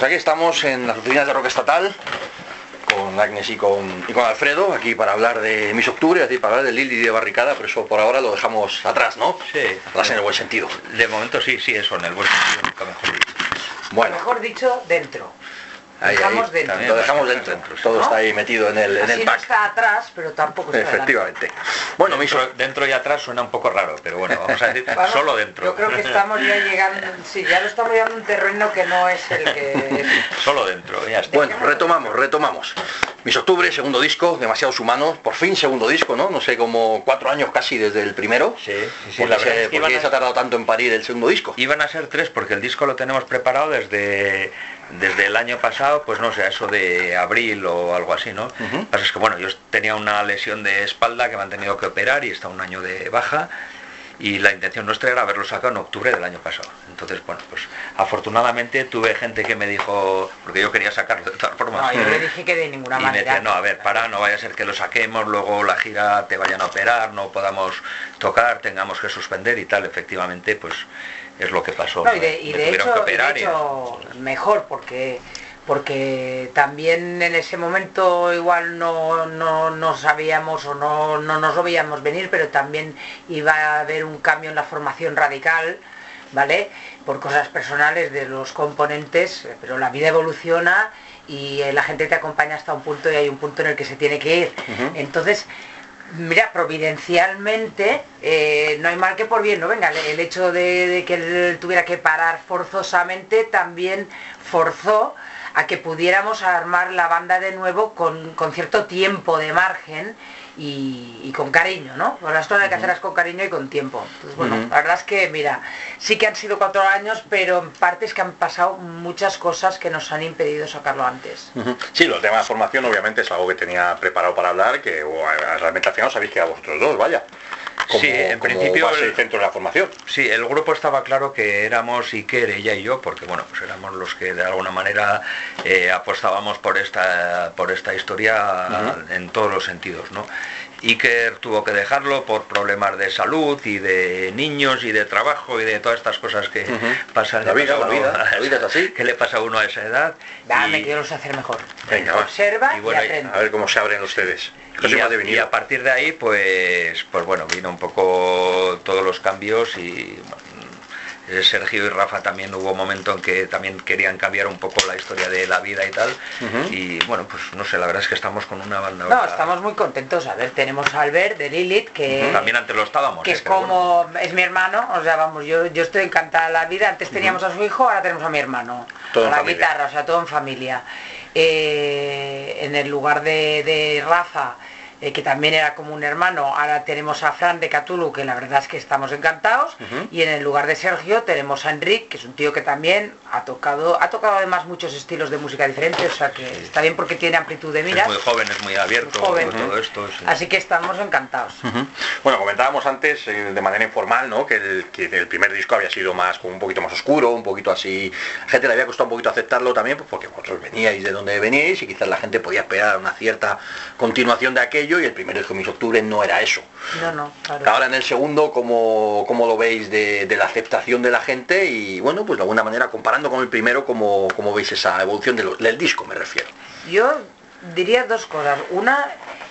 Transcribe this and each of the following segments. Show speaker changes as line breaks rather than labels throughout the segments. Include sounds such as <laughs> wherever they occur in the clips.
Pues aquí estamos en las oficinas de Rock Estatal con Agnes y con, y con Alfredo aquí para hablar de Mis Octubre, es decir, para hablar de Lili y de Barricada, pero eso por ahora lo dejamos atrás, ¿no?
Sí.
Atrás en el buen sentido.
De momento sí, sí, eso, en el buen sentido, nunca mejor dicho.
Bueno,
Mejor dicho, dentro.
Ahí,
dejamos
ahí,
dentro.
lo dejamos dentro. Todo
¿No?
está ahí metido en el, en
Así
el
no
pack.
está atrás, pero tampoco está
Efectivamente. Bueno,
Dentro, dentro y atrás suena un poco raro, pero bueno, vamos a decir <laughs> solo dentro.
Yo creo que estamos ya llegando, <laughs> sí, ya lo estamos llegando a un terreno que no es el que... <laughs>
Solo dentro, ya está.
Bueno, retomamos, retomamos. Mis Octubre, segundo disco, Demasiados Humanos, por fin segundo disco, ¿no? No sé, como cuatro años casi desde el primero.
Sí, sí, sí,
¿Por
la
qué
verdad
se,
es que
por qué se ha tardado tanto en parir el segundo disco?
Iban a ser tres porque el disco lo tenemos preparado desde, desde el año pasado, pues no sé, eso de abril o algo así, ¿no? Lo que pasa es que bueno, yo tenía una lesión de espalda que me han tenido que operar y está un año de baja y la intención nuestra era haberlo sacado en octubre del año pasado. Entonces, bueno, pues afortunadamente tuve gente que me dijo, porque yo quería sacarlo de todas formas.
No, yo le dije que de ninguna <laughs>
Y me
manera.
decía, no, a ver, para, no vaya a ser que lo saquemos, luego la gira te vayan a operar, no podamos tocar, tengamos que suspender y tal. Efectivamente, pues es lo que pasó.
No, y de, y
Me
de
tuvieron
hecho,
que
y de
operar y-
hecho, <laughs> mejor porque porque también en ese momento igual no, no, no sabíamos o no, no nos lo veíamos venir, pero también iba a haber un cambio en la formación radical, ¿vale? Por cosas personales de los componentes, pero la vida evoluciona y eh, la gente te acompaña hasta un punto y hay un punto en el que se tiene que ir. Entonces, Mira, providencialmente, eh, no hay mal que por bien, ¿no? Venga, el, el hecho de, de que él tuviera que parar forzosamente también forzó a que pudiéramos armar la banda de nuevo con, con cierto tiempo de margen y, y con cariño, ¿no? Pues las cosas hay que hacerlas con cariño y con tiempo. Entonces, bueno, la verdad es que, mira, sí que han sido cuatro años, pero en parte es que han pasado muchas cosas que nos han impedido sacarlo antes.
Ujú. Sí, los temas de formación obviamente es algo que tenía preparado para hablar, que o, a- realmente al final sabéis que a vosotros dos, vaya. Como,
Sí, en
como
principio
base y
el-
centro de la formación.
Sí, el grupo estaba claro que éramos Iker, ella y yo, porque bueno, pues éramos los que de alguna manera eh, apostábamos por esta, por esta historia en todos los sentidos, ¿no? Iker tuvo que dejarlo por problemas de salud y de niños y de trabajo y de todas estas cosas que
Ujú.
pasan.
La vida, la vida, la vida es así. <laughs>
que le pasa a uno a esa edad.
Dame
y-
que yo lo sé hacer mejor.
Venga, va.
Observa
Y
y,
bueno, y-
aprende.
A ver cómo se abren ustedes.
Y a, y partir de ahí pues pues bueno vino un poco todos los cambios y bueno, eh, Sergio y Rafa también hubo un momento en que también querían cambiar un poco la historia de la vida y tal y bueno pues no sé la verdad es que estamos con una banda
No, estamos muy contentos. A ver, tenemos a Albert de Lilith, que,
también antes lo estábamos
que
eh,
es
bueno.
como, es mi hermano, o sea, vamos, yo, yo estoy encantada de la vida. Antes teníamos a su hijo, ahora tenemos a mi hermano.
Todo
a
en
la
familia.
guitarra, o sea, todo en familia. Eh, en el lugar de, de Rafa, eh, que también era como un hermano, ahora tenemos a Fran de Cthulhu, que la verdad es que estamos encantados. Y en el lugar de Sergio tenemos a Enric, que es un tío que también ha tocado, ha tocado además muchos estilos de música diferentes, o sea que está bien porque tiene amplitud de miras.
es muy joven es muy abierto todo esto sí.
Así que estamos encantados.
Bueno, comentábamos antes eh, de manera informal, ¿no? Que el, que el primer disco había sido más, como un poquito más oscuro, un poquito así. A la gente le había costado un poquito aceptarlo también, pues porque vosotros veníais de donde veníais y quizás la gente podía esperar una cierta continuación de aquello y el primer disco de Mis Octubre no era eso.
No, no, claro.
Ahora en el segundo, ¿cómo, cómo lo veis de, de la aceptación de la gente? Y bueno, pues de alguna manera comparando con el primero, ¿cómo, cómo veis esa evolución de lo- del disco, me refiero?
Yo diría dos cosas. Una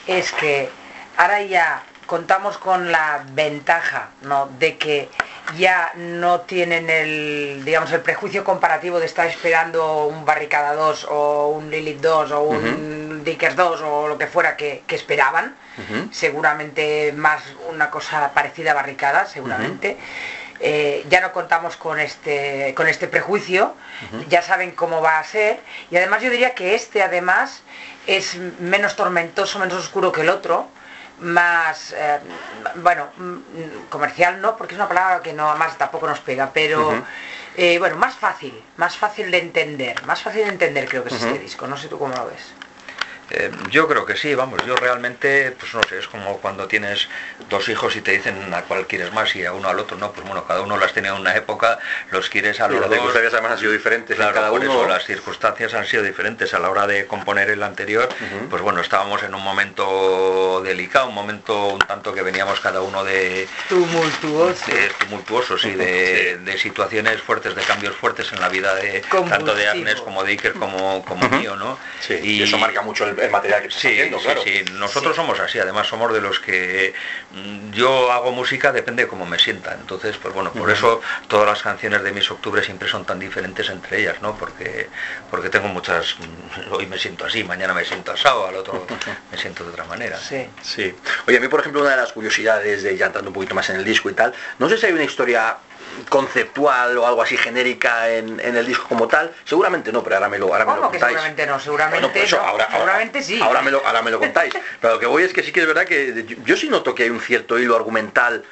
es que ahora ya contamos con la ventaja ¿no? de que ya no tienen el digamos el prejuicio comparativo de estar esperando un Barricada 2 o un Lilith 2 o un Dickers 2 o lo que fuera que, que esperaban. Seguramente más una cosa parecida a Barricada seguramente. Eh, ya no contamos con este con este prejuicio. Ya saben cómo va a ser. Y además yo diría que este además es menos tormentoso menos oscuro que el otro más eh, bueno comercial no porque es una palabra que no más tampoco nos pega pero eh, bueno más fácil más fácil de entender más fácil de entender creo que es este disco no sé tú cómo lo ves
Eh, yo creo que sí, vamos, yo realmente, pues no sé, es como cuando tienes dos hijos y te dicen a cuál quieres más y a uno al otro no, pues bueno, cada uno las tiene en una época, los quieres a los
las circunstancias además han sido diferentes
claro,
cada
por
uno.
eso, las circunstancias han sido diferentes a la hora de componer el anterior, pues bueno, estábamos en un momento delicado, un momento un tanto que veníamos cada uno de
Tumultuoso.
de tumultuosos y de, <laughs> de situaciones fuertes, de cambios fuertes en la vida de tanto de. Agnes como de Iker como, como mío, ¿no?
Sí, y eso marca mucho el, el material que estás
Sí,
haciendo,
sí,
claro.
sí, nosotros somos así, además somos de los que mm, yo hago música depende de cómo me sienta, entonces pues bueno, por eso todas las canciones de mis octubres siempre son tan diferentes entre ellas, ¿no? Porque porque tengo muchas mm, hoy me siento así, mañana me siento asado, al otro me siento de otra manera.
Sí.
Sí. Oye, a mí, por ejemplo, una de las curiosidades de ya entrando un poquito más en el disco y tal, no sé si hay una historia conceptual o algo así genérica en, en el disco como tal, seguramente no, pero ahora me lo, ahora me lo
¿Cómo que
contáis.
seguramente no? Seguramente
Bueno, eso,
no.
ahora, ahora-
seguramente sí.
Ahora me, lo, ahora me lo contáis. <laughs> Pero lo que voy es que sí que es verdad que yo, yo sí noto que hay un cierto hilo argumental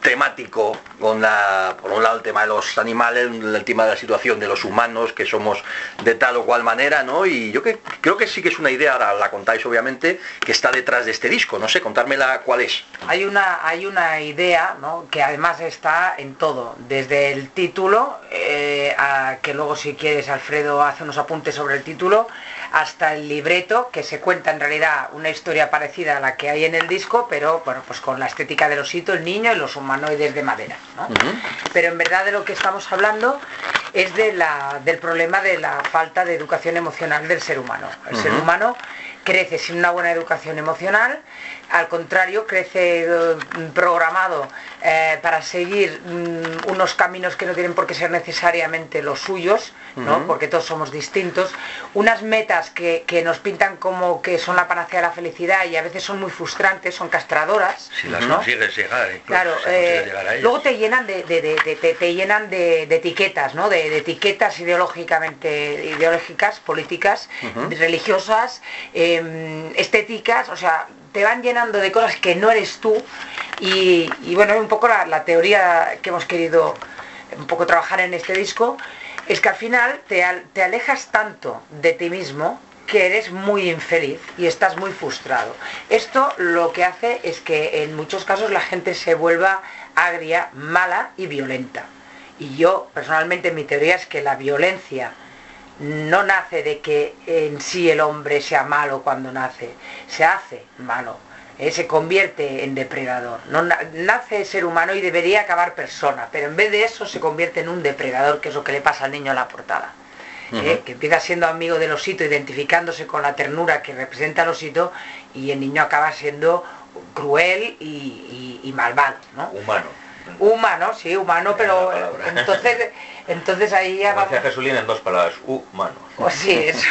temático con la por un lado el tema de los animales el tema de la situación de los humanos que somos de tal o cual manera no y yo que creo que sí que es una idea ahora la contáis obviamente que está detrás de este disco. No sé contármela cuál es.
Hay una, hay una idea ¿no? que además está en todo, desde el título, eh, a- que luego si quieres Alfredo hace unos apuntes sobre el título, hasta el libreto, que se cuenta en realidad una historia parecida a la que hay en el disco, pero bueno, pues con la estética del osito, el niño y los humanoides de madera. ¿no? Pero en verdad de lo que estamos hablando es de la- del problema de la falta de educación emocional del ser humano. El ser humano crece sin una buena educación emocional, al contrario, crece eh, programado eh, para seguir mm, unos caminos que no tienen por qué ser necesariamente los suyos, ¿no? Porque todos somos distintos, unas metas que, que nos pintan como que son la panacea de la felicidad y a veces son muy frustrantes, son castradoras.
Si las
¿no?
consigues llegar, incluso,
Claro,
si
eh,
llegar a ellas.
luego te llenan de, de- de- de- te, llenan de, etiquetas, ¿no? De, etiquetas ideológicamente, ideológicas, políticas, religiosas, em, estéticas, o sea, te van llenando de cosas que no eres tú y, y bueno, un poco la, teoría que hemos querido un poco trabajar en este disco es que al final te, te alejas tanto de ti mismo que eres muy infeliz y estás muy frustrado. Esto lo que hace es que en muchos casos la gente se vuelva agria, mala y violenta. Y yo personalmente mi teoría es que la violencia no nace de que en sí el hombre sea malo cuando nace, se hace malo, eh, se convierte en depredador. No, na- nace ser humano y debería acabar persona, pero en vez de eso se convierte en un depredador, que es lo que le pasa al niño en la portada. eh, que empieza siendo amigo del osito, identificándose con la ternura que representa el osito, y el niño acaba siendo cruel y, y- y malvado, ¿no?
humano.
Humano, sí, humano, pero
palabra.
entonces, entonces ahí ya vamos.
Jesulín en dos palabras, humano.
Pues sí, eso.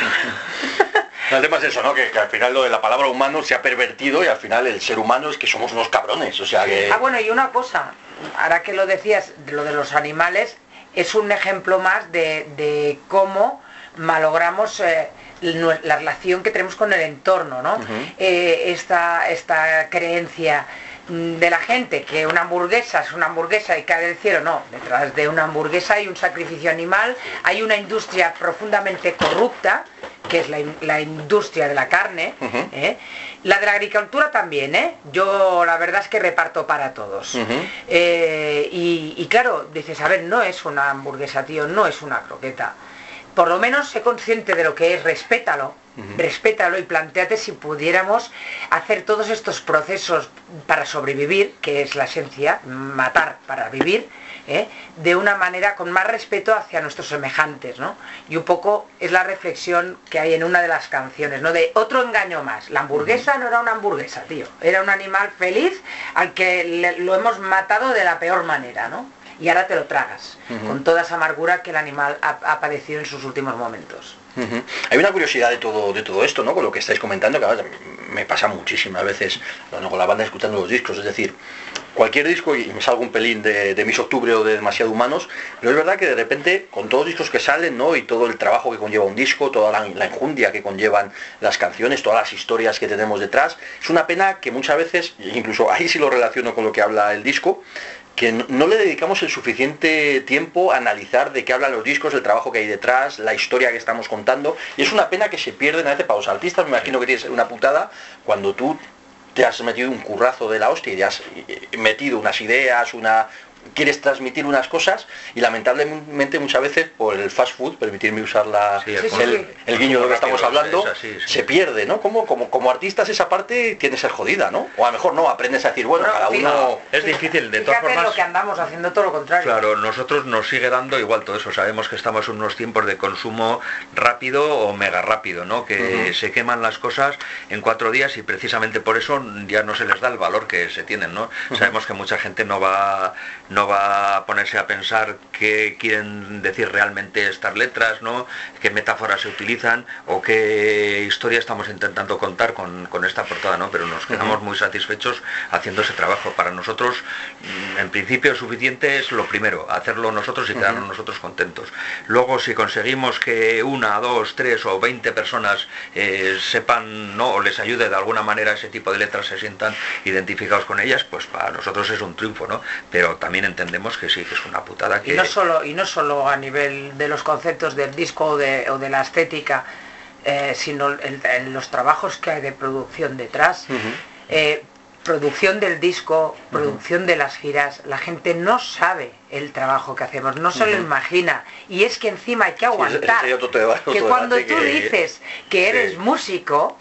<laughs>
el tema es eso no que, que al final lo de la palabra humano se ha pervertido y al final el ser humano es que somos unos cabrones o sea que
Ah, bueno, y una cosa, ahora que lo decías, de lo de los animales, es un ejemplo más de, de cómo malogramos eh, la relación que tenemos con el entorno, ¿no? Eh, esta, esta creencia de la gente que una hamburguesa es una hamburguesa y cae del cielo, no, detrás de una hamburguesa hay un sacrificio animal, hay una industria profundamente corrupta, que es la, la industria de la carne. ¿eh? la de la agricultura también, ¿eh? yo la verdad es que reparto para todos. Eh, y, y claro, dices, a ver, no es una hamburguesa, tío, no es una croqueta. Por lo menos sé consciente de lo que es, respétalo, Respétalo y planteate si pudiéramos hacer todos estos procesos para sobrevivir, que es la esencia, matar para vivir, ¿eh? de una manera con más respeto hacia nuestros semejantes, ¿no? Y un poco es la reflexión que hay en una de las canciones, ¿no? De otro engaño más. La hamburguesa no era una hamburguesa, tío. Era un animal feliz al que le- lo hemos matado de la peor manera, ¿no? Y ahora te lo tragas, con toda esa amargura que el animal ha, ha padecido en sus últimos momentos.
Hay una curiosidad de todo, de todo esto, ¿no? Con lo que estáis comentando, que me pasa muchísimas veces hablando con la banda escuchando los discos, es decir, cualquier disco, y me salgo un pelín de, de Mis Octubre o de Demasiado Humanos, pero es verdad que de repente, con todos los discos que salen, ¿no? Y todo el trabajo que conlleva un disco, toda la, la enjundia que conllevan las canciones, todas las historias que tenemos detrás, es una pena que muchas veces, incluso ahí sí lo relaciono con lo que habla el disco, que no, le dedicamos el suficiente tiempo a analizar de qué hablan los discos, el trabajo que hay detrás, la historia que estamos contando. Y es una pena que se pierden a veces para los artistas, me imagino que tienes una putada cuando tú te has metido un currazo de la hostia y te has eh, metido unas ideas, una, quieres transmitir unas cosas y lamentablemente muchas veces por el fast food, permitirme usar la, el, guiño de lo que estamos hablando, se pierde, ¿no? Como, como, como artistas esa parte tiene que ser jodida, ¿no? O a lo mejor no, aprendes a decir, bueno, cada uno...
Es difícil, de todas formas...
lo que andamos haciendo todo lo contrario.
Claro, nosotros nos sigue dando igual todo eso, sabemos que estamos en unos tiempos de consumo rápido o mega rápido, ¿no? Que se queman las cosas en cuatro días y precisamente por eso ya no se les da el valor que se tienen, ¿no? Sabemos que mucha gente no va no va a ponerse a pensar qué quieren decir realmente estas letras, ¿no? qué metáforas se utilizan o qué historia estamos intentando contar con, esta portada, ¿no? pero nos quedamos muy satisfechos haciendo ese trabajo. Para nosotros, mm, en principio, suficiente es lo primero, hacerlo nosotros y quedarnos nosotros contentos. Luego, si conseguimos que una, dos, tres o veinte personas eh, sepan ¿no? o les ayude de alguna manera ese tipo de letras, se sientan identificados con ellas, pues para nosotros es un triunfo, ¿no? Pero también entendemos que sí, que es una putada que...
Y no solo, y no solo a nivel de los conceptos del disco o de, la estética, eh, sino en, los trabajos que hay de producción detrás. Eh, producción del disco, producción de las giras, la gente no sabe el trabajo que hacemos, no se lo imagina. Y es que encima hay que aguantar. que cuando tú dices que eres músico,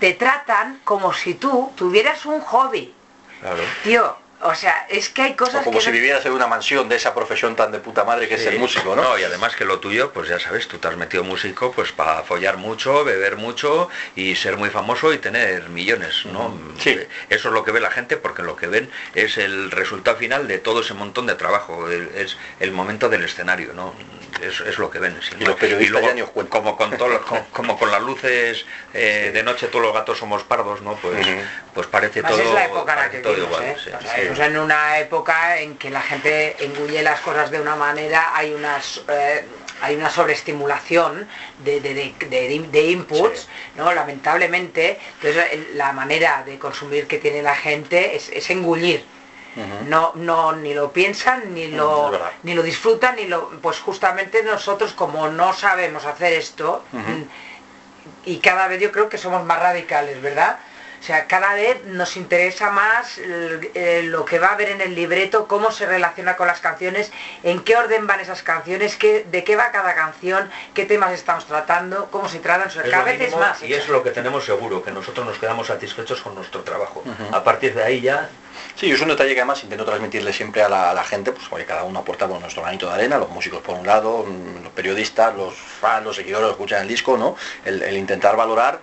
te tratan como si tú tuvieras un hobby. Claro. Tío, o sea, es que hay cosas
como si vivieras en una mansión de esa profesión tan de puta madre que es el músico, ¿no?
No, y además que lo tuyo, pues ya sabes, tú te has metido músico pues para follar mucho, beber mucho y ser muy famoso y tener millones, ¿no?
Sí.
Eso es lo que ve la gente porque lo que ven es el resultado final de todo ese montón de trabajo, es el momento del escenario, ¿no? Es, lo que ven.
y los periodistas
como con <laughs> como, con las luces eh, de noche todos los gatos somos pardos, ¿no? Pues, pues parece todo,
es la época la que todo igual. ¿eh? En una época en que la gente engulle las cosas de una manera, hay unas... Eh, hay una sobreestimulación de, de, inputs, ¿no? Lamentablemente, entonces la manera de consumir que tiene la gente es, engullir. No, no, ni lo piensan, ni lo, ni lo disfrutan, ni lo. Pues justamente nosotros, como no sabemos hacer esto, y cada vez yo creo que somos más radicales, ¿verdad? O sea, cada vez nos interesa más eh, lo que va a haber en el libreto, cómo se relaciona con las canciones, en qué orden van esas canciones, qué, de qué va cada canción, qué temas estamos tratando, cómo se tratan, cada vez es más.
Y es lo que tenemos seguro, que nosotros nos quedamos satisfechos con nuestro trabajo. A partir de ahí ya
Sí, es un detalle que además intento transmitirle siempre a la, gente, pues porque cada uno aporta por nuestro granito de arena, los músicos por un lado, mm, los periodistas, los fans, los seguidores, los que escuchan el disco, ¿no? el intentar valorar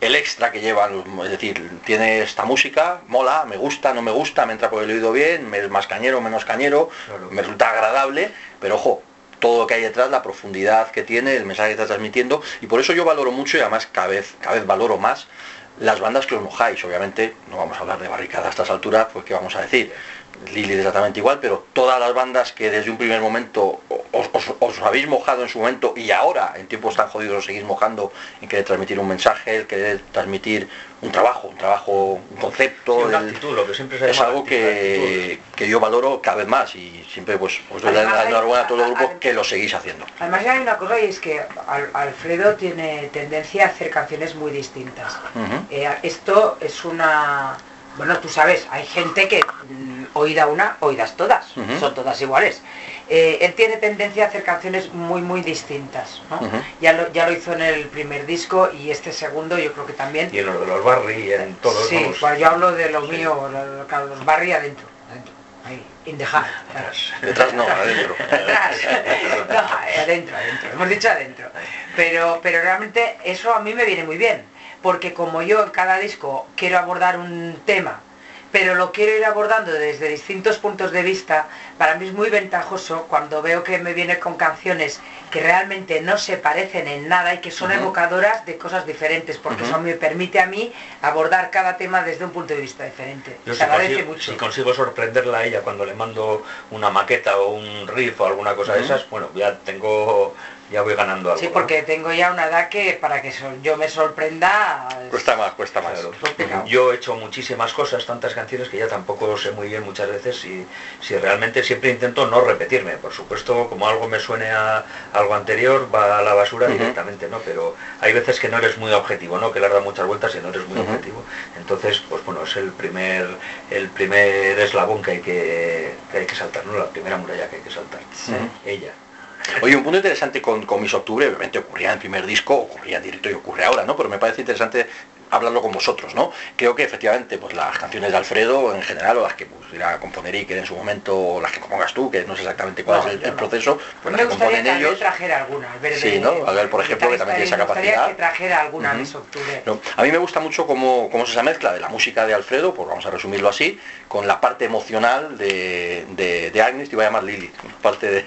el extra que lleva, es decir, tiene esta música, mola, me gusta, no me gusta, me entra por el oído bien, me es más cañero, menos cañero, me resulta agradable, pero ojo, todo lo que hay detrás, la profundidad que tiene, el mensaje que está transmitiendo, y por eso yo valoro mucho y además cada vez, cada vez valoro más las bandas que os mojáis, obviamente, no vamos a hablar de barricada a estas alturas, pues qué vamos a decir, Lili exactamente igual, pero todas las bandas que desde un primer momento os, habéis mojado en su momento y ahora en tiempos tan jodidos os seguís mojando en querer transmitir un mensaje, el querer transmitir un trabajo, un trabajo, un concepto, es algo que, yo valoro cada vez más y siempre pues os doy la enhorabuena a todo el grupo que lo seguís haciendo.
Además hay una cosa y es que Alfredo tiene tendencia a hacer canciones muy distintas. Eh, esto es una bueno, tú sabes, hay gente que mm, oída una, oídas todas, son todas iguales. Eh, él tiene tendencia a hacer canciones muy, muy distintas. ya, lo, ya lo hizo en el primer disco y este segundo yo creo que también.
Y en lo de los Barry, en todos
Sí, pues yo hablo de lo mío, los Barry adentro. adentro. Ahí, in the heart.
Detrás no, adentro. <laughs>
Detrás. no, adentro, adentro. Hemos dicho adentro. Pero, pero realmente eso a mí me viene muy bien porque como yo en cada disco quiero abordar un tema, pero lo quiero ir abordando desde distintos puntos de vista, para mí es muy ventajoso cuando veo que me viene con canciones que realmente no se parecen en nada y que son evocadoras de cosas diferentes, porque eso me permite a mí abordar cada tema desde un punto de vista diferente.
Yo se agradece mucho. Si consigo sorprenderla a ella cuando le mando una maqueta o un riff o alguna cosa de esas, bueno, ya tengo ya voy ganando algo.
Sí, porque tengo ya una edad que para que yo me sorprenda...
Cuesta más, cuesta más.
Yo he hecho muchísimas cosas, tantas canciones que ya tampoco sé muy bien muchas veces si, si realmente siempre intento no repetirme. Por supuesto, como algo me suene a algo anterior, va a la basura directamente, ¿no? Pero hay veces que no eres muy objetivo, ¿no? Que le has dado muchas vueltas y no eres muy objetivo. Entonces, pues bueno, es el primer, el primer eslabón que hay que, hay que saltar, ¿no? La primera muralla que hay que saltar. Ella.
Oye, un punto interesante con, con Miss Octubre, obviamente ocurría en el primer disco, ocurría en directo y ocurre ahora, ¿no? Pero me parece interesante hablarlo con vosotros, ¿no? Creo que efectivamente, pues las canciones de Alfredo en general, o las que irá a componer y que en su momento, o las que compongas tú, que no sé exactamente cuál es el, proceso,
pues me las componen que ellos. trajera alguna,
sí, ¿no? A ver, por ejemplo, que también tiene esa capacidad.
que trajera alguna uh Octubre.
a mí me gusta mucho cómo, cómo es esa mezcla de la música de Alfredo, pues vamos a resumirlo así, con la parte emocional de, de, Agnes, te iba a llamar Lili, parte de,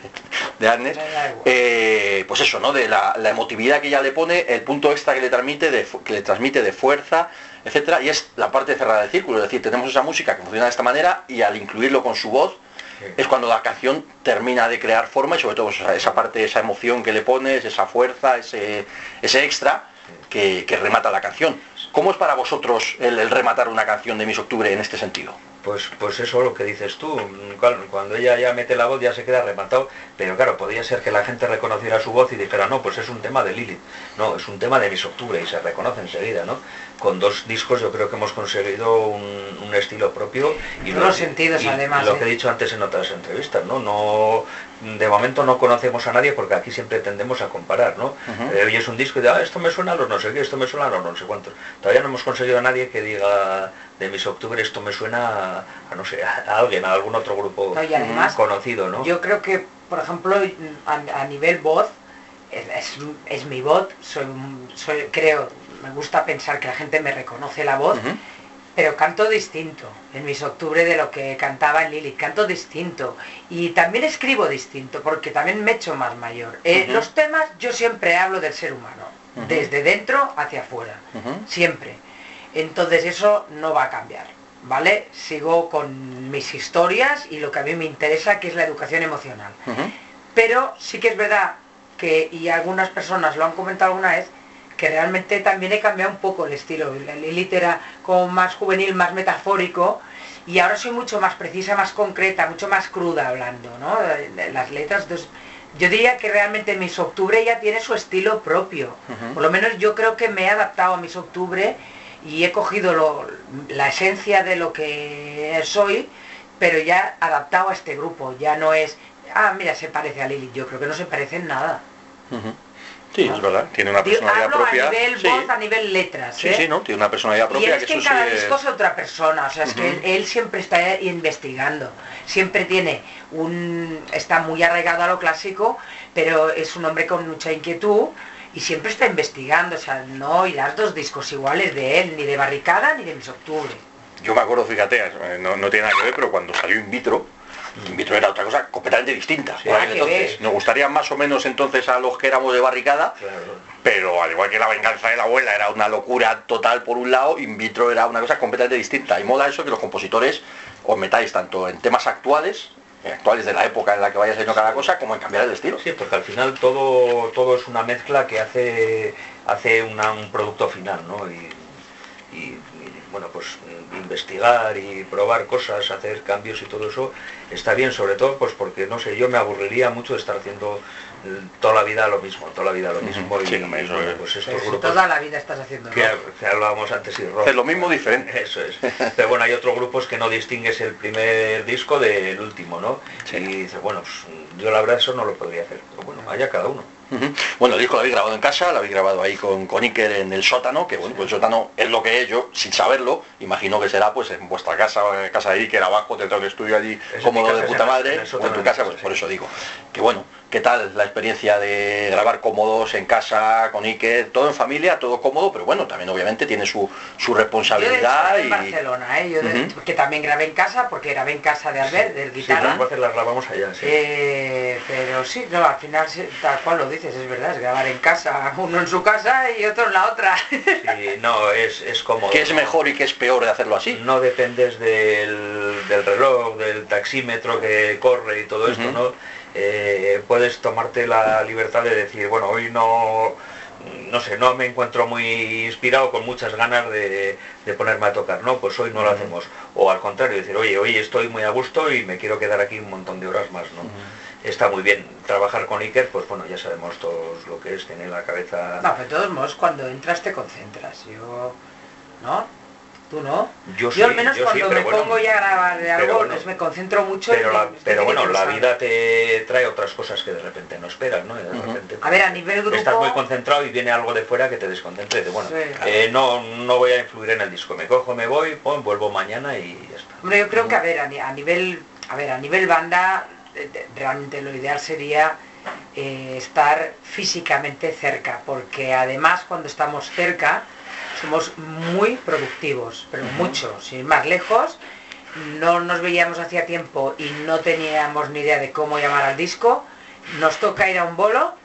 de Agnes, eh, pues eso, ¿no? De la, la, emotividad que ella le pone, el punto extra que le transmite de, que le transmite de fuerza, etcétera, y es la parte cerrada del círculo, es decir, tenemos esa música que funciona de esta manera y al incluirlo con su voz es cuando la canción termina de crear forma y sobre todo esa parte, esa emoción que le pones, esa fuerza, ese, ese extra que, remata la canción. ¿Cómo es para vosotros el, rematar una canción de Miss Octubre en este sentido?
Pues, pues eso lo que dices tú, cuando ella ya mete la voz ya se queda rematado, pero claro, podría ser que la gente reconociera su voz y dijera, no, pues es un tema de Lilith, no, es un tema de Miss Octubre y se reconoce enseguida, ¿no? Con dos discos yo creo que hemos conseguido un, estilo propio
y los sentidos además
lo que he dicho antes en otras entrevistas no no de momento no conocemos a nadie porque aquí siempre tendemos a comparar no uh es un disco y de ah, esto me suena a los no sé qué esto me suena a los no sé cuántos todavía no hemos conseguido a nadie que diga de mis octubre esto me suena a, no sé a, alguien a algún otro grupo conocido no
yo creo que por ejemplo a, nivel voz es, es, mi voz soy, soy creo me gusta pensar que la gente me reconoce la voz, pero canto distinto en mis octubre de lo que cantaba en Lilith, canto distinto y también escribo distinto porque también me he hecho más mayor. Eh, los temas yo siempre hablo del ser humano, desde dentro hacia afuera, siempre. Entonces eso no va a cambiar, ¿vale? Sigo con mis historias y lo que a mí me interesa, que es la educación emocional. Pero sí que es verdad que, y algunas personas lo han comentado alguna vez, que realmente también he cambiado un poco el estilo. Lilith era como más juvenil, más metafórico, y ahora soy mucho más precisa, más concreta, mucho más cruda hablando, ¿no? Las letras, yo diría que realmente Miss Octubre ya tiene su estilo propio. Por lo menos yo creo que me he adaptado a Miss Octubre y he cogido la esencia de lo que soy, pero ya adaptado a este grupo. Ya no es, ah, mira, se parece a Lilith. Yo creo que no se parece en nada.
Sí, es verdad, tiene una personalidad propia.
a nivel voz, a nivel letras.
Sí, sí, ¿no? Tiene una personalidad propia.
Y es que, en cada disco es otra persona, o sea, es que él, siempre está investigando, siempre tiene un... está muy arraigado a lo clásico, pero es un hombre con mucha inquietud y siempre está investigando, o sea, no las dos discos iguales de él, ni de Barricada ni de Mis Octubre.
Yo me acuerdo, fíjate, no, no tiene nada que ver, pero cuando salió In Vitro, In vitro era otra cosa completamente distinta. entonces, nos gustaría más o menos entonces a los que éramos de barricada, pero al igual que la venganza de la abuela era una locura total por un lado, in vitro era una cosa completamente distinta. Y mola eso que los compositores os metáis tanto en temas actuales, eh, actuales de la época en la que vaya saliendo cada cosa, como en cambiar el estilo.
Sí, porque al final todo, todo es una mezcla que hace, hace un producto final, ¿no? y bueno, pues investigar y probar cosas, hacer cambios y todo eso está bien, sobre todo pues porque, no sé, yo me aburriría mucho de estar haciendo toda la vida lo mismo, toda la vida lo mismo. y,
pues estos grupos toda la vida estás haciendo
que, hablábamos antes y
Es lo mismo diferente. <laughs>
Eso es. Pero bueno, hay otros grupos que no distingues el primer disco del último, ¿no? Y dices, bueno, pues, yo la verdad eso no lo podría hacer. Pero bueno, haya cada uno.
Bueno, el disco lo habéis grabado en casa, lo habéis grabado ahí con, con Iker en el sótano, que bueno, pues el sótano es lo que es yo, sin saberlo, imagino que será pues en vuestra casa, en casa de Iker abajo, dentro del estudio allí, cómodo de puta madre, o en tu casa, pues por eso digo, que bueno, ¿Qué tal la experiencia de grabar cómodos en casa, con Ike, todo en familia, todo cómodo, pero bueno, también obviamente tiene su, su responsabilidad.
Yo en Barcelona, ¿eh? que también grabé en casa, porque grabé en casa de Albert, del guitarra.
Sí, las grabamos allá, sí.
Eh, pero sí, no, al final, tal cual lo dices, es verdad, es grabar en casa, uno en su casa y otro en la otra.
Sí, no, es, es cómodo.
¿Qué es mejor y qué es peor de hacerlo así?
No dependes del, del reloj, del taxímetro que corre y todo esto, ¿no? Eh, puedes tomarte la libertad de decir, bueno, hoy no, no sé, no me encuentro muy inspirado con muchas ganas de, ponerme a tocar, no, pues hoy no lo hacemos. O al contrario, decir, oye, hoy estoy muy a gusto y me quiero quedar aquí un montón de horas más, ¿no? Está muy bien trabajar con Iker, pues bueno, ya sabemos todos lo que es, tiene la cabeza...
No, de todos modos, cuando entras te concentras, yo... ¿No? ¿Tú no?
Yo,
al menos cuando me pongo ya a grabar de algo, pues me concentro mucho
pero, pero bueno, la vida te trae otras cosas que de repente no esperas, ¿no?
a ver, a nivel grupo...
Estás muy concentrado y viene algo de fuera que te desconcentre. bueno, eh, no, no voy a influir en el disco. Me cojo, me voy, pues, vuelvo mañana y ya está.
Hombre, yo creo que, a ver, a, nivel... A ver, a nivel banda, realmente lo ideal sería eh, estar físicamente cerca, porque además cuando estamos cerca somos muy productivos, pero mucho, sin más lejos. No nos veíamos hacía tiempo y no teníamos ni idea de cómo llamar al disco. Nos toca ir a un bolo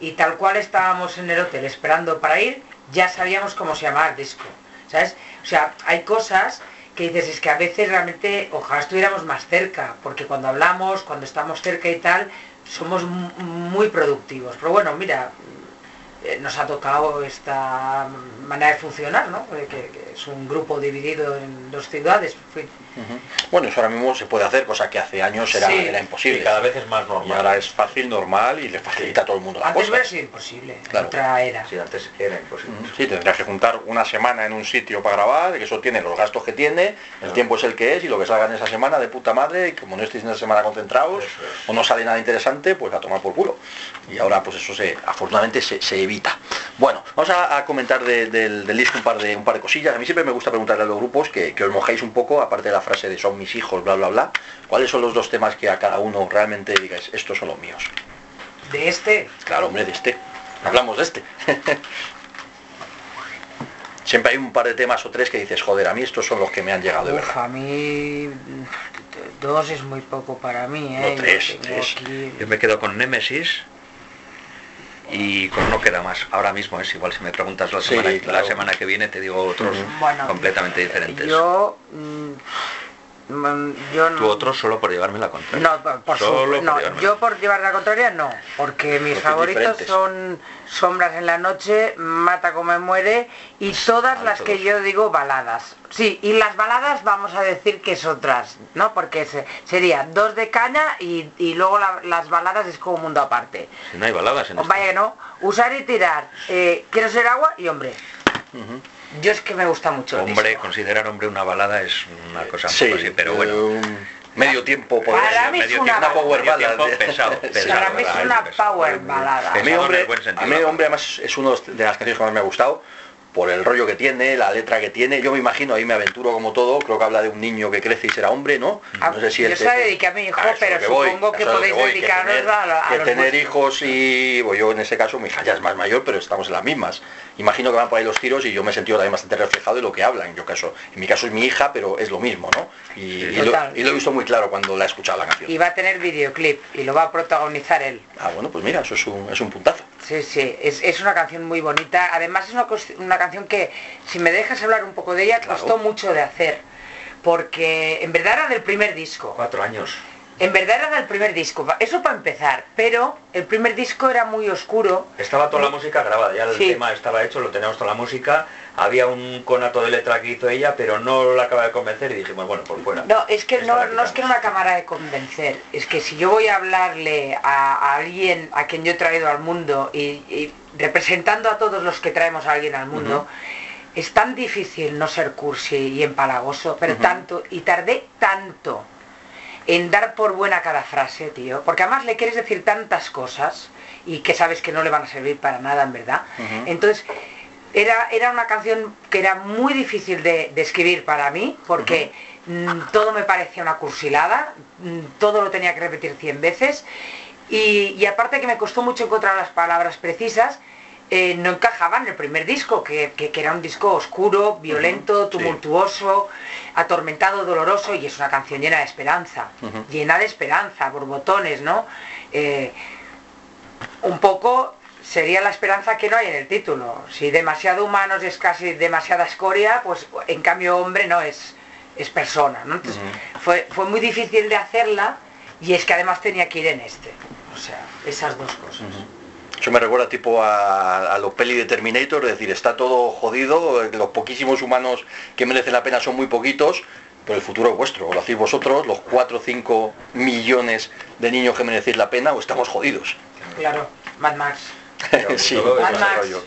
y tal cual estábamos en el hotel esperando para ir, ya sabíamos cómo se llamaba el disco. ¿Sabes? O sea, hay cosas que dices, es que a veces realmente ojalá estuviéramos más cerca, porque cuando hablamos, cuando estamos cerca y tal, somos muy productivos. Pero bueno, mira, eh, nos ha tocado esta manera de funcionar, ¿no? Que, es un grupo dividido en dos ciudades.
Bueno, eso ahora mismo se puede hacer, cosa que hace años era, era imposible.
cada vez es más normal.
Y ahora es fácil, normal y le facilita a todo el mundo
la Antes hubiera sido imposible, claro. otra era.
Sí, antes era imposible.
Sí, tendrías que juntar una semana en un sitio para grabar, que eso tiene los gastos que tiene, el tiempo es el que es y lo que salga en esa semana de puta madre, y como no estéis en esa semana concentrados o no sale nada interesante, pues a tomar por culo. Y ahora pues eso se afortunadamente se, evita. Bueno, vamos a, comentar del, disco un par, de, un par de cosillas. A mí siempre me gusta preguntarle a los grupos que, que os mojéis un poco, aparte de la frase de son mis hijos, bla, bla, bla. ¿Cuáles son los dos temas que a cada uno realmente digáis, estos son los míos?
¿De este?
Claro, hombre, de este. Hablamos de este. <laughs> Siempre hay un par de temas o tres que dices, joder, a mí estos son los que me han llegado de verdad.
A mí dos es muy poco para mí, ¿eh?
tres,
Yo me quedo con Nemesis y con no queda más. Ahora mismo es igual si me preguntas la semana, la semana que viene te digo otros completamente diferentes.
Yo yo
no. Tú otro solo por llevarme la contraria.
No, por solo no, yo por llevar la contraria no, porque mis favoritos son Sombras en la noche, Mata como me muere y todas las que yo digo baladas. Sí, y las baladas vamos a decir que es otras, ¿no? Porque sería dos de caña y, luego las baladas es como un mundo aparte.
Si no hay baladas en
Vaya, ¿no? Usar y tirar. Eh, quiero ser agua y hombre. Yo es que me gusta mucho.
Hombre, considerar hombre una balada es una cosa sí, así, pero bueno.
medio tiempo
por para mí es una,
power balada.
pesado,
para mí es una power balada.
a mí hombre, a mí hombre además es uno de las canciones que más me ha gustado por el rollo que tiene, la letra que tiene. Yo me imagino, ahí me aventuro como todo, creo que habla de un niño que crece y será hombre, ¿no?
Ah, no sé si yo se a mi hijo, pero supongo que podéis dedicaros a,
que tener hijos y pues yo en ese caso mi hija ya es más mayor, pero estamos en las mismas. Imagino que van por ahí los tiros y yo me he sentido también bastante reflejado de lo que hablan. En, yo caso, en mi caso es mi hija, pero es lo mismo, ¿no? Y, lo, he visto muy claro cuando la he escuchado la canción.
Y va a tener videoclip y lo va a protagonizar él.
Ah, bueno, pues mira, eso es un, es un puntazo.
Sí, sí, es, una canción muy bonita. Además es una, canción que, si me dejas hablar un poco de ella, costó mucho de hacer. Porque en verdad era del primer disco.
Cuatro años.
En verdad era del primer disco, eso para empezar, pero el primer disco era muy oscuro.
Estaba toda la música grabada, ya el tema estaba hecho, lo teníamos toda la música, había un conato de letra que hizo ella, pero no la acaba de convencer y dijimos, bueno, por fuera.
No, es que no, no, es que era una cámara de convencer, es que si yo voy a hablarle a, alguien a quien yo he traído al mundo y, representando a todos los que traemos a alguien al mundo, es tan difícil no ser cursi y empalagoso, pero tanto, y tardé tanto en dar por buena cada frase, tío, porque además le quieres decir tantas cosas y que sabes que no le van a servir para nada, en verdad. Entonces, era, era una canción que era muy difícil de, escribir para mí, porque mm, todo me parecía una cursilada, mm, todo lo tenía que repetir cien veces, y, aparte que me costó mucho encontrar las palabras precisas, eh, no encajaba en el primer disco, que, era un disco oscuro, violento, tumultuoso, atormentado, doloroso, y es una canción llena de esperanza, llena de esperanza, borbotones, ¿no? Eh, un poco sería la esperanza que no hay en el título. Si demasiado humanos es casi demasiada escoria, pues en cambio hombre no es, es persona. Entonces, fue, fue muy difícil de hacerla y es que además tenía que ir en este. O sea, esas dos cosas.
Eso me recuerda tipo a, a los peli de Terminator, es decir, está todo jodido, los poquísimos humanos que merecen la pena son muy poquitos, pero el futuro es vuestro, o lo hacéis vosotros, los 4 o 5 millones de niños que merecéis la pena, o estamos jodidos.
Claro, Mad Max. <laughs>
sí,
Mad Max.
rollo.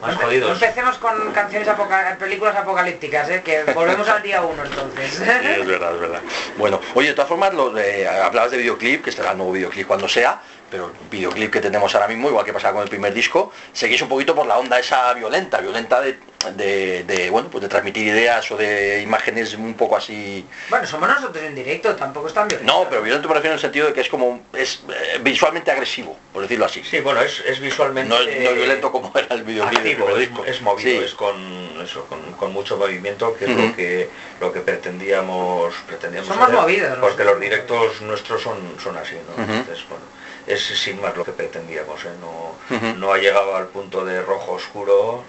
Más
Empe-
jodidos.
Empecemos con canciones apoca- películas apocalípticas, ¿eh? que volvemos al día uno entonces.
Sí, es verdad, es verdad. Bueno, oye, de todas formas, hablabas de videoclip, que estará el nuevo videoclip cuando sea, pero el videoclip que tenemos ahora mismo, igual que pasaba con el primer disco, seguís un poquito por la onda esa violenta, violenta de, de- de, bueno, pues de transmitir ideas o de imágenes un poco así...
Bueno, somos nosotros en directo, tampoco es tan violento.
No, pero violento me refiero en el sentido de que es como, es eh, visualmente agresivo, por decirlo así.
Sí, bueno, es, es visualmente...
No es, no es violento como era el videoclip del
activo, es,
disco.
es movido,
Sí.
es con eso, con, con mucho movimiento, que es lo que lo que pretendíamos pretendíamos
Somos
hacer,
movidos,
porque los directos nuestros son, son así, ¿no? Entonces, bueno, es sin más lo que pretendíamos, ¿eh? no, no ha llegado al punto de rojo oscuro,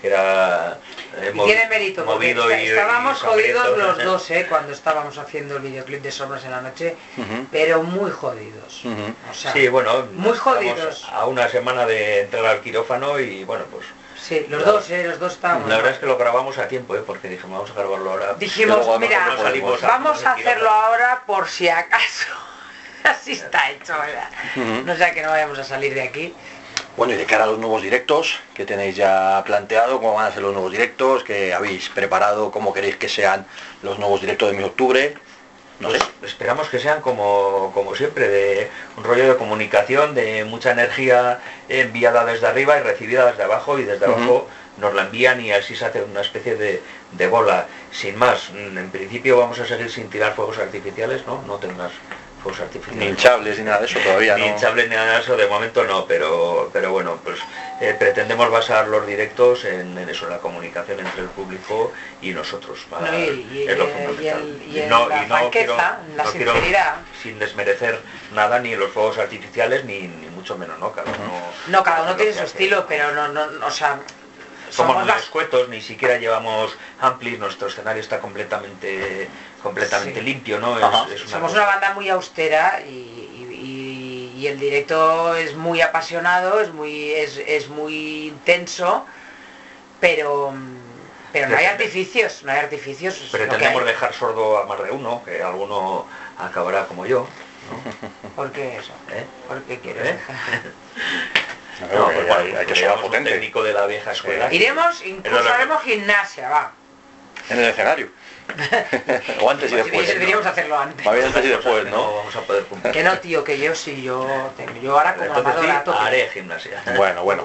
que era eh,
Y tiene mérito, porque
movido
está-
y-
estábamos
y
jodidos los
¿eh?
dos, ¿eh? cuando estábamos haciendo el videoclip de Sombras en la Noche, pero muy jodidos.
Ujú.
O sea,
Sí, bueno,
muy jodidos.
A una semana de entrar al quirófano y bueno, pues
sí, los
la-
dos, ¿eh? los dos estábamos.
la verdad es que lo grabamos a tiempo, ¿eh? porque dijimos vamos a grabarlo ahora.
Dijimos,
luego
mira,
salimos
vamos a
a
hacerlo
quirófano".
ahora por si acaso. <laughs> Así está hecho, ¿verdad? No sea que no vayamos a salir de aquí.
Bueno, y de cara a los nuevos directos que tenéis ya planteado, cómo van a ser los nuevos directos, que habéis preparado, cómo queréis que sean los nuevos directos de mi octubre. No sé.
Pues esperamos que sean como, como siempre, de un rollo de comunicación, de mucha energía enviada desde arriba y recibida desde abajo y desde abajo nos la envían y así se hace una especie de, de bola. Sin más, en principio vamos a seguir sin tirar fuegos artificiales, ¿no? No tendrás fuegos artificiales.
Ni hinchables ni nada de eso todavía,
Ni
¿no?
hinchables ni nada de eso, de momento no, pero, pero bueno, pues eh, pretendemos basar los directos en, en eso, en la comunicación entre el público y nosotros. para-
No, y- y-
es lo fundamental.
y el- y
Y
en
no-
la
no
la
no quiero,
sinceridad.
sin desmerecer nada, ni los fuegos artificiales, ni, ni mucho menos, ¿no? Cada uno,
No, cada uno tiene su
hace.
estilo, pero no, no, no, o sea,
Somos
las-
escuetos, ni siquiera llevamos amplis, nuestro escenario está completamente completamente
Sí.
limpio, ¿no?
Ajá.
Es, es una
somos
cosa-
una banda muy austera y, y- y- y el directo es muy apasionado, es muy, es, es muy intenso, pero, pero no hay artificios, no hay artificios. que
Pretendemos
hay.
dejar sordo a más de uno, que alguno acabará como yo, ¿no? <laughs>
¿Por qué eso?
¿Eh?
¿Por qué quieres
¿Eh?
dejar? <laughs>
No,
pues
hay-
bueno,
hay,
pues
que ser
llevamos un
potente
técnico de la vieja escuela.
Iremos, incluso haremos gimnasia, va.
en el escenario. <laughs> o antes y después.
Deberíamos- hacerlo antes.
Va bien antes y después,
no
¿no?
vamos a poder cumplir.
Que no, tío, que yo sí, yo tengo. Yo ahora como
Entonces sí, haré gimnasia.
Bueno, bueno.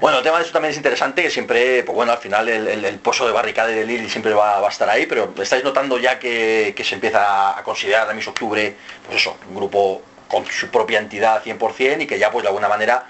Bueno, el tema de eso también es interesante, que siempre, pues bueno, al final el, el- el pozo de barricada de Lili siempre va, va a estar ahí, pero estáis notando ya que, que se empieza a considerar a Miss Octubre, pues eso, un grupo con su propia entidad 100% y que ya pues de alguna manera,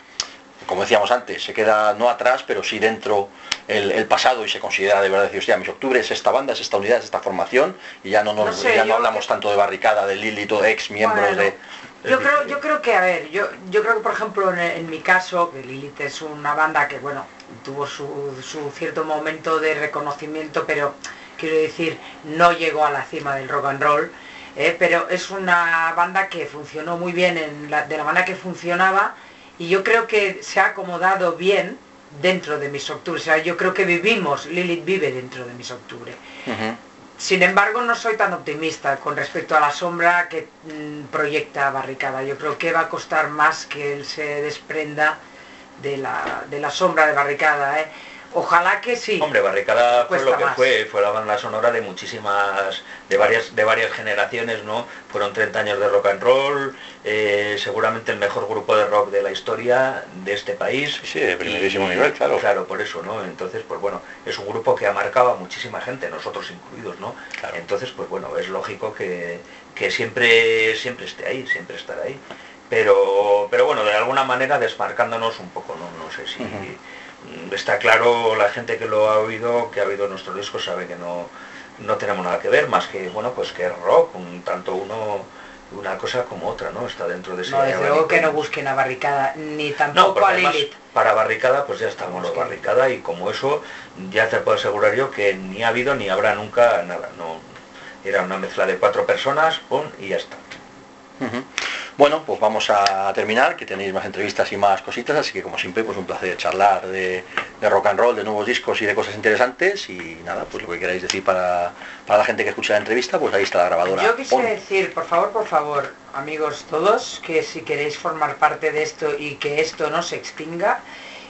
como decíamos antes, se queda no atrás, pero sí dentro el, el pasado y se considera de verdad decir, hostia, Miss Octubre es esta banda, es esta unidad, es esta formación y ya no, nos,
No sé,
ya no hablamos tanto de barricada, de Lili, todo ex miembros
Bueno,
de...
Yo creo, yo creo que, a ver, yo, yo creo que por ejemplo en, en mi caso, que Lilith es una banda que bueno, tuvo su, su cierto momento de reconocimiento, pero quiero decir, no llegó a la cima del rock and roll, ¿eh? pero es una banda que funcionó muy bien en la- de la manera que funcionaba y yo creo que se ha acomodado bien dentro de mis octubres. O sea, yo creo que vivimos, Lilith vive dentro de mis octubres. Sin embargo, no soy tan optimista con respecto a la sombra que mm, proyecta Barricada. Yo creo que va a costar más que él se desprenda de la, de la sombra de Barricada. ¿eh? Ojalá que sí.
Hombre, Barricada fue lo que
más.
fue, fue la banda sonora de muchísimas, de varias, de varias generaciones, ¿no? Fueron 30 años de rock and roll, eh, seguramente el mejor grupo de rock de la historia de este país.
Sí, de primerísimo nivel, claro.
Claro, por eso, ¿no? Entonces, pues bueno, es un grupo que ha marcado a muchísima gente, nosotros incluidos, ¿no?
Claro.
Entonces, pues bueno, es lógico que, que siempre, siempre esté ahí, siempre estará ahí. Pero, pero bueno, de alguna manera desmarcándonos un poco, ¿no? No sé si... Está claro, la gente que lo ha oído, que ha oído nuestros discos, sabe que no, no tenemos nada que ver, más que, bueno, pues que es rock, un, tanto uno, una cosa como otra, ¿no? Está dentro de ese
No, desde luego que no busquen a Barricada, ni
No,
tampoco
porque
a Lilith.
para barricada pues ya estamos los barricada y como eso ya te puedo asegurar yo que ni ha habido ni habrá nunca nada, no era una mezcla de cuatro personas, pum, y ya está.
Bueno, pues vamos a terminar, que tenéis más entrevistas y más cositas, así que como siempre, pues un placer charlar de, rock and roll, de nuevos discos y de cosas interesantes. Y nada, pues lo que queráis decir para, la gente que escucha la entrevista, pues ahí está la grabadora.
Yo quisiera decir, por favor, por favor, amigos todos, que si queréis formar parte de esto y que esto no se extinga,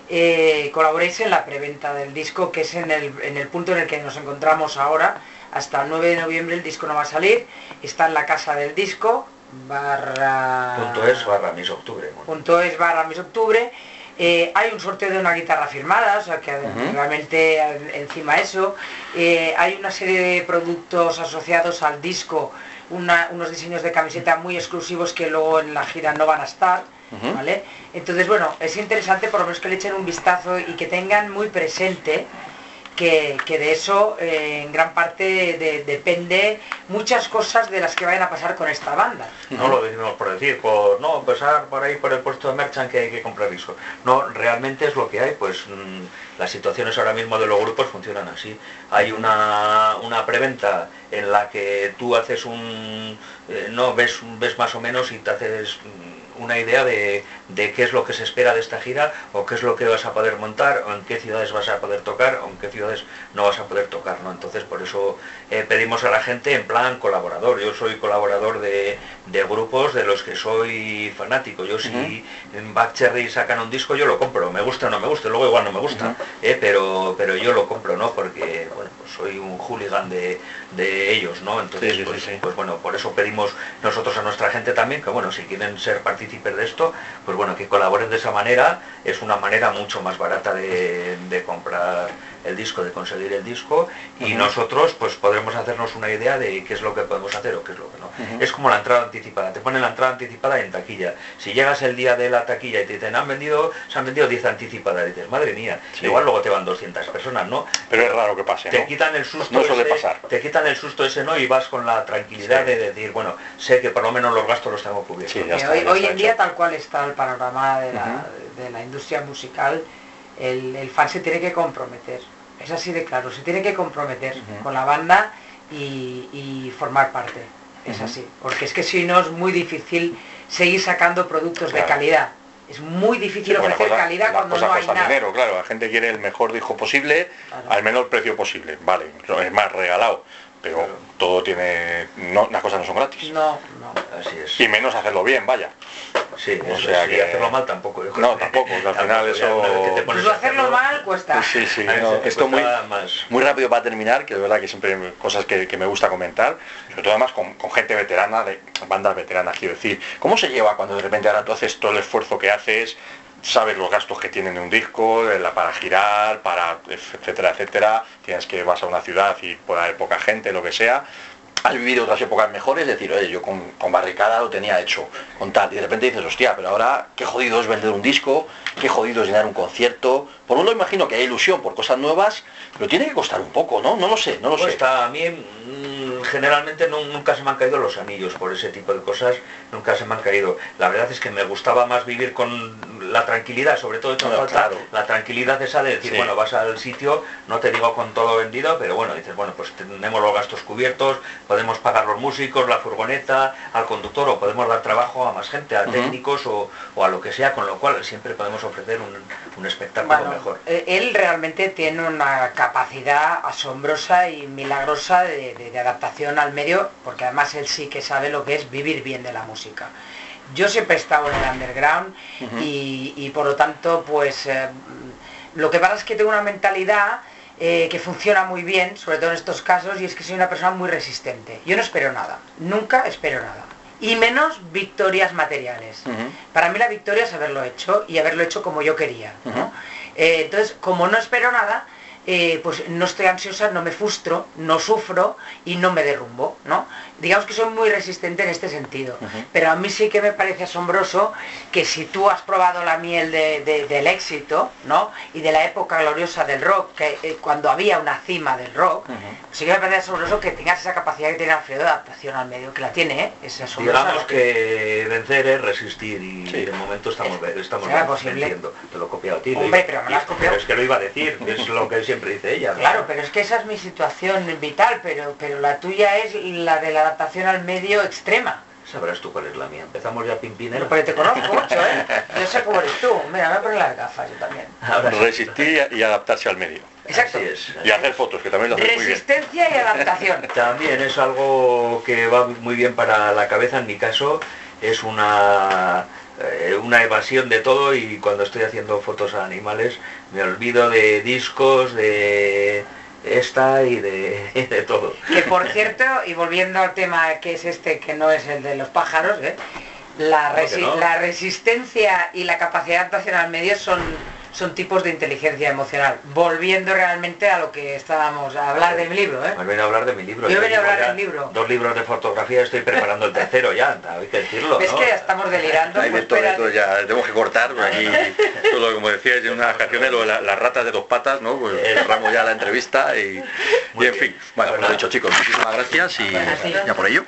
eh, colaboréis en la preventa del disco, que es en el, en el punto en el que nos encontramos ahora. Hasta el 9 de noviembre el disco no va a salir, está en la casa del disco, barra...
Punto es barra mis octubre.
Punto es barra mis octubre. Eh, hay un sorteo de una guitarra firmada, o sea que realmente encima eso. Eh, hay una serie de productos asociados al disco, unos diseños de camiseta muy exclusivos que luego en la gira no van a estar. ¿vale? Entonces, bueno, es interesante por lo menos que le echen un vistazo y que tengan muy presente que, de eso eh, en gran parte depende muchas cosas de las que vayan a pasar con esta banda.
No lo decimos por decir, por no pasar por ahí por el puesto de merchant que hay que comprar discos. No, realmente es lo que hay, pues mm, las situaciones ahora mismo de los grupos funcionan así. Hay una, una preventa en la que tú haces un, eh, no ves, ves más o menos y te haces una idea de, qué es lo que se espera de esta gira o qué es lo que vas a poder montar o en qué ciudades vas a poder tocar o en qué ciudades no vas a poder tocar, ¿no? Entonces por eso eh, pedimos a la gente en plan colaborador. Yo soy colaborador de, grupos de los que soy fanático. Yo si en Back Cherry sacan un disco yo lo compro, me gusta o no me gusta, luego igual no me gusta, eh, pero, pero yo lo compro, ¿no? Porque bueno, pues soy un hooligan de, ellos, ¿no? Entonces, pues, pues, bueno, por eso pedimos nosotros a nuestra gente también que bueno, si quieren ser partícipes de esto, pues bueno, que colaboren de esa manera, es una manera mucho más barata de, de comprar el disco, de conseguir el disco y nosotros pues podremos hacernos una idea de qué es lo que podemos hacer o qué es lo que no. Es como la entrada anticipada, te ponen la entrada anticipada en taquilla. Si llegas el día de la taquilla y te dicen, han vendido, se han vendido 10 anticipadas, dices, madre mía, igual luego te van 200 personas, ¿no?
Pero es raro que pase.
Te quitan el susto.
suele pasar.
Te quitan el susto ese no y vas con la tranquilidad de decir, bueno, sé que por lo menos los gastos los tengo cubiertos.
hoy, en día tal cual está el panorama de la, industria musical, el, el fan se tiene que comprometer. Es así de claro, se tiene que comprometer con la banda y, formar parte. Es así, porque es que si no es muy difícil seguir sacando productos de calidad. Es muy difícil ofrecer calidad cuando no hay nada.
Dinero, claro, la gente quiere el mejor disco posible al menor precio posible. Vale, es más regalado pero todo tiene no, las cosas no son gratis.
No no.
Así es. Y menos hacerlo bien vaya
sí o sea que hacerlo mal tampoco
no tampoco al final eso
pues hacerlo mal cuesta
sí sí esto muy muy rápido para terminar que de verdad que siempre hay cosas que, me gusta comentar sobre todo además con, con, gente veterana de bandas veteranas quiero decir cómo se lleva cuando de repente ahora tú haces todo el esfuerzo que haces sabes los gastos que tienen un disco, para girar, para etcétera, etcétera. Tienes que vas a una ciudad y puede haber poca gente, lo que sea. Has vivido otras épocas mejores, es decir, oye, yo con, con, barricada lo tenía hecho, con tal, y de repente dices, hostia, pero ahora qué jodido es vender un disco, qué jodido es llenar un concierto. Por un lado imagino que hay ilusión por cosas nuevas, pero tiene que costar un poco, ¿no? No lo sé, no lo sé.
A mí mm, generalmente nunca se me han caído los anillos por ese tipo de cosas, nunca se me han caído. La verdad es que me gustaba más vivir con la tranquilidad, sobre todo hecho falta la tranquilidad esa de decir, bueno, vas al sitio, no te digo con todo vendido, pero bueno, dices, bueno, pues tenemos los gastos cubiertos, podemos pagar los músicos, la furgoneta, al conductor, o podemos dar trabajo a más gente, a técnicos o, a lo que sea, con lo cual siempre podemos ofrecer un, espectáculo mejor.
Eh, él realmente tiene una capacidad asombrosa y milagrosa de adaptación al medio, porque además él sí que sabe lo que es vivir bien de la música yo siempre he estado en el underground y, por lo tanto, pues eh, lo que pasa es que tengo una mentalidad eh, que funciona muy bien, sobre todo en estos casos, y es que soy una persona muy resistente. Yo no espero nada, nunca espero nada. Y menos victorias materiales. Para mí la victoria es haberlo hecho y haberlo hecho como yo quería. Eh, entonces, como no espero nada, pues no estoy ansiosa, no me frustro, no sufro y no me derrumbo, ¿no? Digamos que soy muy resistente en este sentido. Pero a mí sí que me parece asombroso que si tú has probado la miel del éxito, ¿no? Y de la época gloriosa del rock, que eh, cuando había una cima del rock, sí que me parece asombroso que tengas esa capacidad que tiene Alfredo de adaptación al medio, que la tiene, ¿eh? Es
asombroso. Digamos que vencer es resistir y de momento estamos, estamos venciendo. Te lo he copiado a ti.
Hombre, pero me lo has copiado.
Pero es que lo iba a decir, <laughs> es lo que siempre dice ella.
Claro, pero es que esa es mi situación vital, pero, pero la tuya es la de la adaptación al medio extrema.
Sabrás tú cuál es la mía. Empezamos ya pimpinero.
Pero te conozco mucho, ¿eh? Yo sé cómo eres tú. Mira, me voy a poner las gafas yo también.
Ahora.
Resistir y adaptarse al medio.
Exacto.
Así es.
Y hacer fotos, que también lo haces muy bien.
Resistencia y adaptación. <laughs>
También es algo que va muy bien para la cabeza, en mi caso es una, eh, una evasión de todo y cuando estoy haciendo fotos a animales me olvido de discos, de esta y de, y de todo.
Que por cierto, y volviendo al tema que es este, que no es el de los pájaros, ¿eh? la,
¿Cómo que
resi-
no?
la resistencia y la capacidad de adaptación al medio son, son tipos de inteligencia emocional. Volviendo realmente a lo que estábamos a hablar de mi libro, ¿eh?
Me venía a hablar de mi libro.
Yo venía a hablar del libro.
Dos libros de fotografía, estoy preparando el tercero ya, hay que decirlo.
¿Ves
¿no?
que ya estamos delirando?
Hay de
Pues
todo, de
espera.
todo, ya tenemos que cortar pues aquí todo como decías en unas canciones lo de la- las ratas de dos patas no pues
Eh.
cerramos ya la entrevista y, y en fin bueno pues lo dicho chicos muchísimas gracias y ya por ello